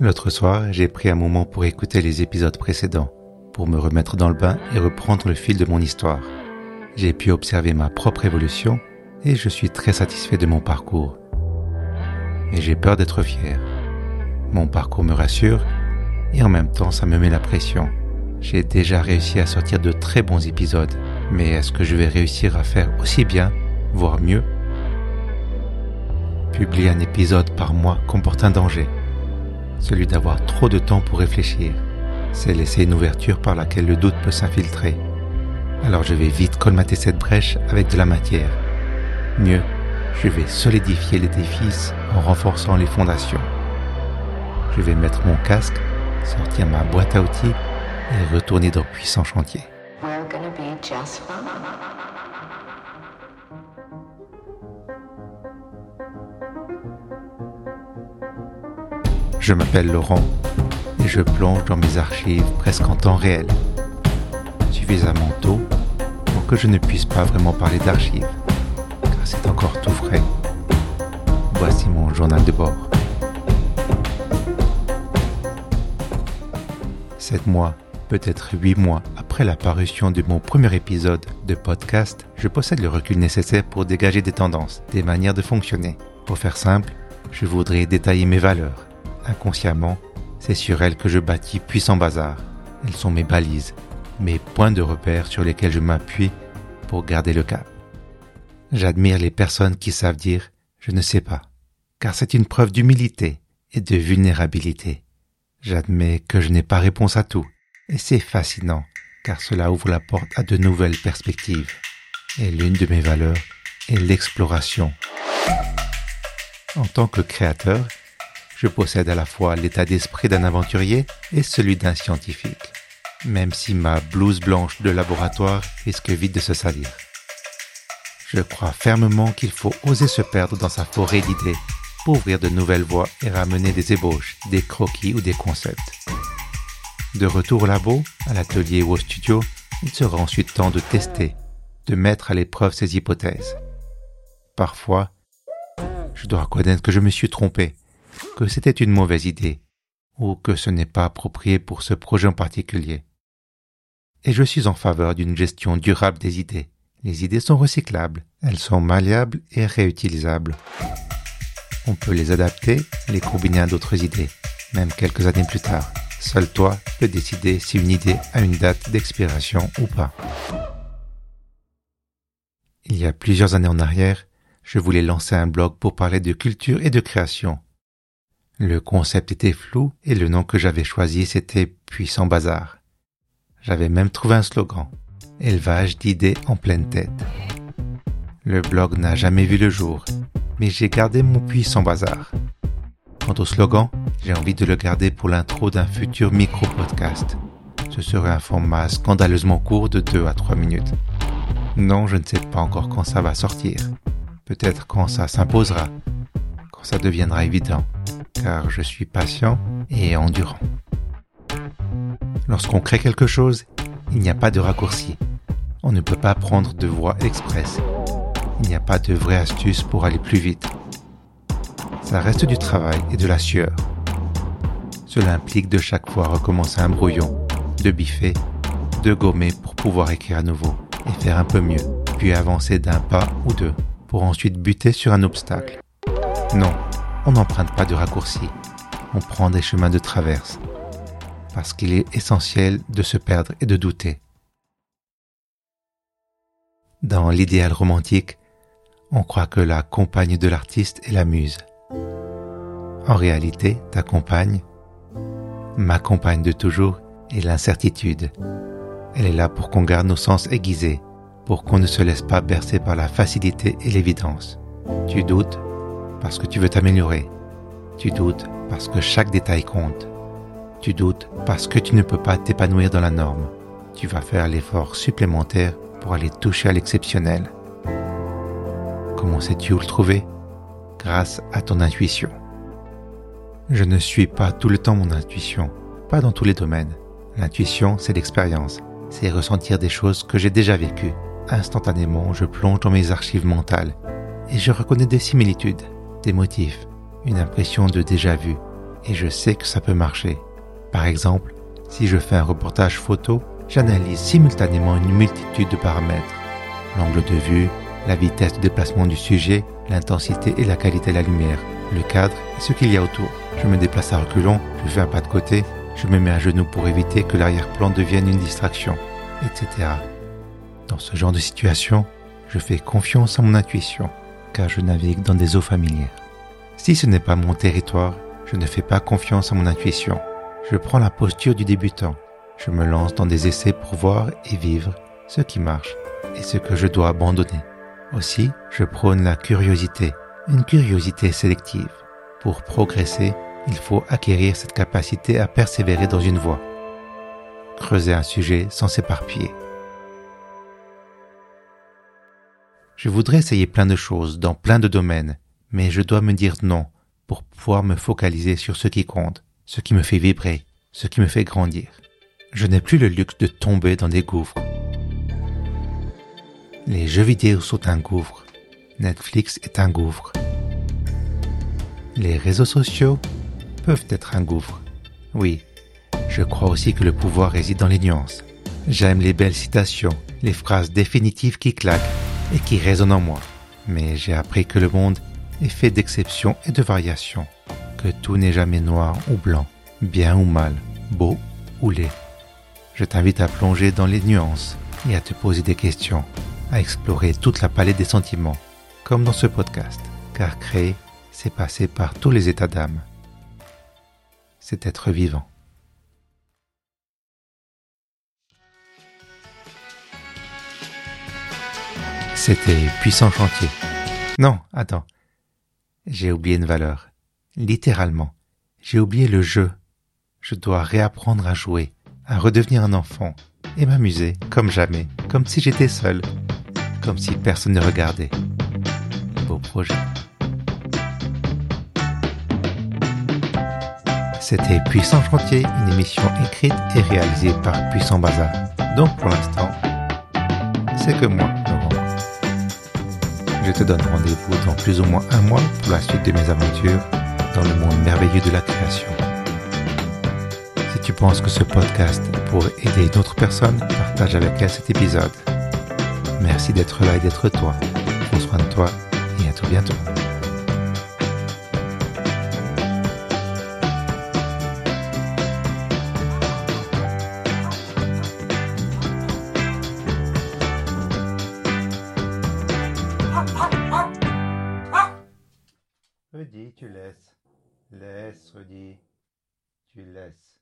L'autre soir, j'ai pris un moment pour écouter les épisodes précédents, pour me remettre dans le bain et reprendre le fil de mon histoire. J'ai pu observer ma propre évolution et je suis très satisfait de mon parcours. Mais j'ai peur d'être fier. Mon parcours me rassure et en même temps ça me met la pression. J'ai déjà réussi à sortir de très bons épisodes, mais est-ce que je vais réussir à faire aussi bien, voire mieux? Publier un épisode par mois comporte un danger, celui d'avoir trop de temps pour réfléchir. C'est laisser une ouverture par laquelle le doute peut s'infiltrer. Alors je vais vite colmater cette brèche avec de la matière. Mieux, je vais solidifier l'édifice en renforçant les fondations. Je vais mettre mon casque, sortir ma boîte à outils et retourner dans puissant chantier. Je m'appelle Laurent et je plonge dans mes archives presque en temps réel. Suffisamment tôt pour que je ne puisse pas vraiment parler d'archives, car c'est encore tout frais. Voici mon journal de bord. Sept mois, peut-être huit mois après la parution de mon premier épisode de podcast, je possède le recul nécessaire pour dégager des tendances, des manières de fonctionner. Pour faire simple, je voudrais détailler mes valeurs inconsciemment, c'est sur elles que je bâtis puissant bazar. Elles sont mes balises, mes points de repère sur lesquels je m'appuie pour garder le cap. J'admire les personnes qui savent dire je ne sais pas, car c'est une preuve d'humilité et de vulnérabilité. J'admets que je n'ai pas réponse à tout, et c'est fascinant, car cela ouvre la porte à de nouvelles perspectives. Et l'une de mes valeurs est l'exploration. En tant que créateur, je possède à la fois l'état d'esprit d'un aventurier et celui d'un scientifique, même si ma blouse blanche de laboratoire risque vite de se salir. Je crois fermement qu'il faut oser se perdre dans sa forêt d'idées pour ouvrir de nouvelles voies et ramener des ébauches, des croquis ou des concepts. De retour au labo, à l'atelier ou au studio, il sera ensuite temps de tester, de mettre à l'épreuve ses hypothèses. Parfois, je dois reconnaître que je me suis trompé que c'était une mauvaise idée ou que ce n'est pas approprié pour ce projet en particulier. Et je suis en faveur d'une gestion durable des idées. Les idées sont recyclables, elles sont malléables et réutilisables. On peut les adapter, les combiner à d'autres idées, même quelques années plus tard. Seul toi peux décider si une idée a une date d'expiration ou pas. Il y a plusieurs années en arrière, je voulais lancer un blog pour parler de culture et de création. Le concept était flou et le nom que j'avais choisi c'était Puissant Bazar. J'avais même trouvé un slogan. Élevage d'idées en pleine tête. Le blog n'a jamais vu le jour, mais j'ai gardé mon puissant bazar. Quant au slogan, j'ai envie de le garder pour l'intro d'un futur micro-podcast. Ce serait un format scandaleusement court de 2 à 3 minutes. Non, je ne sais pas encore quand ça va sortir. Peut-être quand ça s'imposera, quand ça deviendra évident car je suis patient et endurant. Lorsqu'on crée quelque chose, il n'y a pas de raccourci. On ne peut pas prendre de voie express. Il n'y a pas de vraie astuce pour aller plus vite. Ça reste du travail et de la sueur. Cela implique de chaque fois recommencer un brouillon, de biffer, de gommer pour pouvoir écrire à nouveau et faire un peu mieux, puis avancer d'un pas ou deux pour ensuite buter sur un obstacle. Non, on n'emprunte pas de raccourcis, on prend des chemins de traverse, parce qu'il est essentiel de se perdre et de douter. Dans l'idéal romantique, on croit que la compagne de l'artiste est la muse. En réalité, ta compagne, ma compagne de toujours, est l'incertitude. Elle est là pour qu'on garde nos sens aiguisés, pour qu'on ne se laisse pas bercer par la facilité et l'évidence. Tu doutes, parce que tu veux t'améliorer. Tu doutes parce que chaque détail compte. Tu doutes parce que tu ne peux pas t'épanouir dans la norme. Tu vas faire l'effort supplémentaire pour aller toucher à l'exceptionnel. Comment sais-tu où le trouver? Grâce à ton intuition. Je ne suis pas tout le temps mon intuition, pas dans tous les domaines. L'intuition, c'est l'expérience, c'est ressentir des choses que j'ai déjà vécues. Instantanément, je plonge dans mes archives mentales et je reconnais des similitudes des motifs, une impression de déjà-vu, et je sais que ça peut marcher. Par exemple, si je fais un reportage photo, j'analyse simultanément une multitude de paramètres. L'angle de vue, la vitesse de déplacement du sujet, l'intensité et la qualité de la lumière, le cadre et ce qu'il y a autour. Je me déplace à reculons, je fais un pas de côté, je me mets à genoux pour éviter que l'arrière-plan devienne une distraction, etc. Dans ce genre de situation, je fais confiance à mon intuition, car je navigue dans des eaux familières. Si ce n'est pas mon territoire, je ne fais pas confiance à mon intuition. Je prends la posture du débutant. Je me lance dans des essais pour voir et vivre ce qui marche et ce que je dois abandonner. Aussi, je prône la curiosité, une curiosité sélective. Pour progresser, il faut acquérir cette capacité à persévérer dans une voie. Creuser un sujet sans s'éparpiller. Je voudrais essayer plein de choses dans plein de domaines, mais je dois me dire non pour pouvoir me focaliser sur ce qui compte, ce qui me fait vibrer, ce qui me fait grandir. Je n'ai plus le luxe de tomber dans des gouffres. Les jeux vidéo sont un gouffre. Netflix est un gouffre. Les réseaux sociaux peuvent être un gouffre. Oui, je crois aussi que le pouvoir réside dans les nuances. J'aime les belles citations, les phrases définitives qui claquent et qui résonnent en moi. Mais j'ai appris que le monde est fait d'exceptions et de variations, que tout n'est jamais noir ou blanc, bien ou mal, beau ou laid. Je t'invite à plonger dans les nuances et à te poser des questions, à explorer toute la palette des sentiments, comme dans ce podcast, car créer, c'est passer par tous les états d'âme. C'est être vivant. C'était Puissant Chantier. Non, attends. J'ai oublié une valeur. Littéralement. J'ai oublié le jeu. Je dois réapprendre à jouer, à redevenir un enfant et m'amuser comme jamais, comme si j'étais seul, comme si personne ne regardait. Beau projet. C'était Puissant Chantier, une émission écrite et réalisée par Puissant Bazar. Donc pour l'instant, c'est que moi, je te donne rendez-vous dans plus ou moins un mois pour la suite de mes aventures dans le monde merveilleux de la création. Si tu penses que ce podcast pourrait aider une autre personne, partage avec elle cet épisode. Merci d'être là et d'être toi. Prends soin de toi et à tout bientôt. Redis, tu laisses. Laisse, redis. Tu laisses.